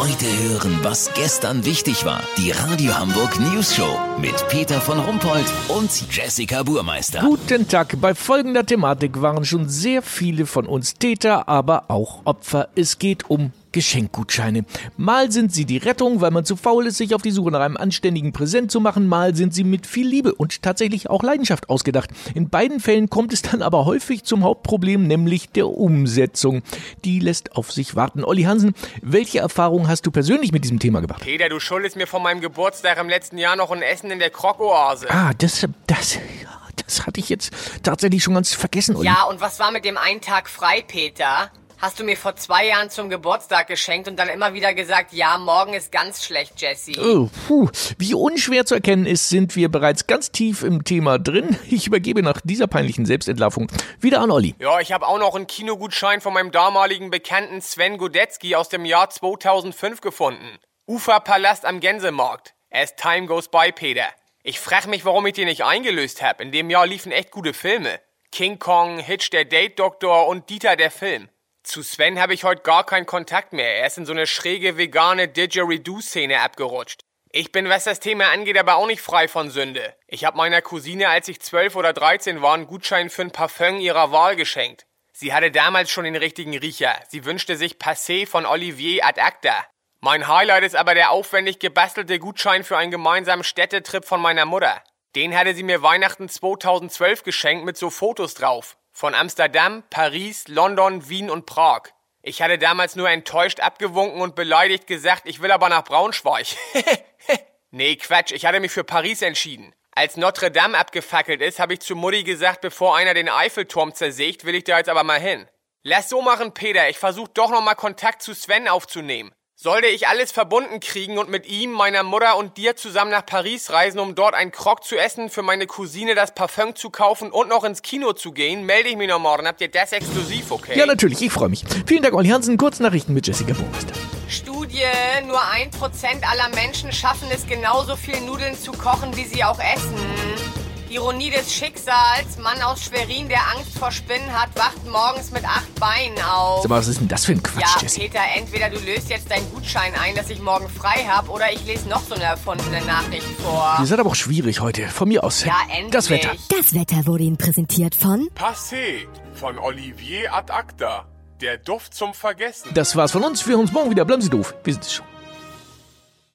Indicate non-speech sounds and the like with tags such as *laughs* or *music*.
Heute hören, was gestern wichtig war. Die Radio Hamburg News Show mit Peter von Rumpold und Jessica Burmeister. Guten Tag. Bei folgender Thematik waren schon sehr viele von uns Täter, aber auch Opfer. Es geht um Geschenkgutscheine. Mal sind sie die Rettung, weil man zu faul ist, sich auf die Suche nach einem anständigen Präsent zu machen, mal sind sie mit viel Liebe und tatsächlich auch Leidenschaft ausgedacht. In beiden Fällen kommt es dann aber häufig zum Hauptproblem, nämlich der Umsetzung. Die lässt auf sich warten. Olli Hansen, welche Erfahrungen hast du persönlich mit diesem Thema gemacht? Peter, du schuldest mir von meinem Geburtstag im letzten Jahr noch ein Essen in der Krokoase. Ah, das, das, das hatte ich jetzt tatsächlich schon ganz vergessen, Olli. Ja, und was war mit dem einen Tag frei, Peter? Hast du mir vor zwei Jahren zum Geburtstag geschenkt und dann immer wieder gesagt, ja, morgen ist ganz schlecht, Jesse. Oh, puh. Wie unschwer zu erkennen ist, sind wir bereits ganz tief im Thema drin. Ich übergebe nach dieser peinlichen Selbstentlarvung wieder an Olli. Ja, ich habe auch noch einen Kinogutschein von meinem damaligen Bekannten Sven Godetzky aus dem Jahr 2005 gefunden. Uferpalast am Gänsemarkt. As time goes by, Peter. Ich frag mich, warum ich den nicht eingelöst hab. In dem Jahr liefen echt gute Filme. King Kong, Hitch der Date Doktor und Dieter der Film. Zu Sven habe ich heute gar keinen Kontakt mehr. Er ist in so eine schräge vegane Didgeridoo-Szene abgerutscht. Ich bin, was das Thema angeht, aber auch nicht frei von Sünde. Ich habe meiner Cousine, als ich 12 oder 13 war, einen Gutschein für ein Parfum ihrer Wahl geschenkt. Sie hatte damals schon den richtigen Riecher. Sie wünschte sich Passé von Olivier ad acta. Mein Highlight ist aber der aufwendig gebastelte Gutschein für einen gemeinsamen Städtetrip von meiner Mutter. Den hatte sie mir Weihnachten 2012 geschenkt mit so Fotos drauf. Von Amsterdam, Paris, London, Wien und Prag. Ich hatte damals nur enttäuscht abgewunken und beleidigt gesagt, ich will aber nach Braunschweig. *laughs* nee, Quatsch, ich hatte mich für Paris entschieden. Als Notre Dame abgefackelt ist, habe ich zu Mutti gesagt, bevor einer den Eiffelturm zersägt, will ich da jetzt aber mal hin. Lass so machen, Peter, ich versuche doch noch mal Kontakt zu Sven aufzunehmen. Sollte ich alles verbunden kriegen und mit ihm, meiner Mutter und dir zusammen nach Paris reisen, um dort einen Krog zu essen, für meine Cousine das Parfum zu kaufen und noch ins Kino zu gehen, melde ich mich noch morgen. Habt ihr das exklusiv, okay? Ja, natürlich, ich freue mich. Vielen Dank, Olli Hansen. Kurznachrichten mit Jessica Burmeister. Studie, nur ein Prozent aller Menschen schaffen es genauso viel Nudeln zu kochen, wie sie auch essen. Ironie des Schicksals. Mann aus Schwerin, der Angst vor Spinnen hat, wacht morgens mit acht Beinen auf. Sag mal, was ist denn das für ein Quatsch, ja, Jessie? Peter, entweder du löst jetzt deinen Gutschein ein, dass ich morgen frei habe, oder ich lese noch so eine erfundene Nachricht vor. Ihr seid aber auch schwierig heute. Von mir aus. Ja, endlich. Das Wetter. Das Wetter wurde Ihnen präsentiert von Passé von Olivier ad acta. Der Duft zum Vergessen. Das war's von uns. Wir hören uns morgen wieder. Bleiben Sie doof. Wir sind es schon.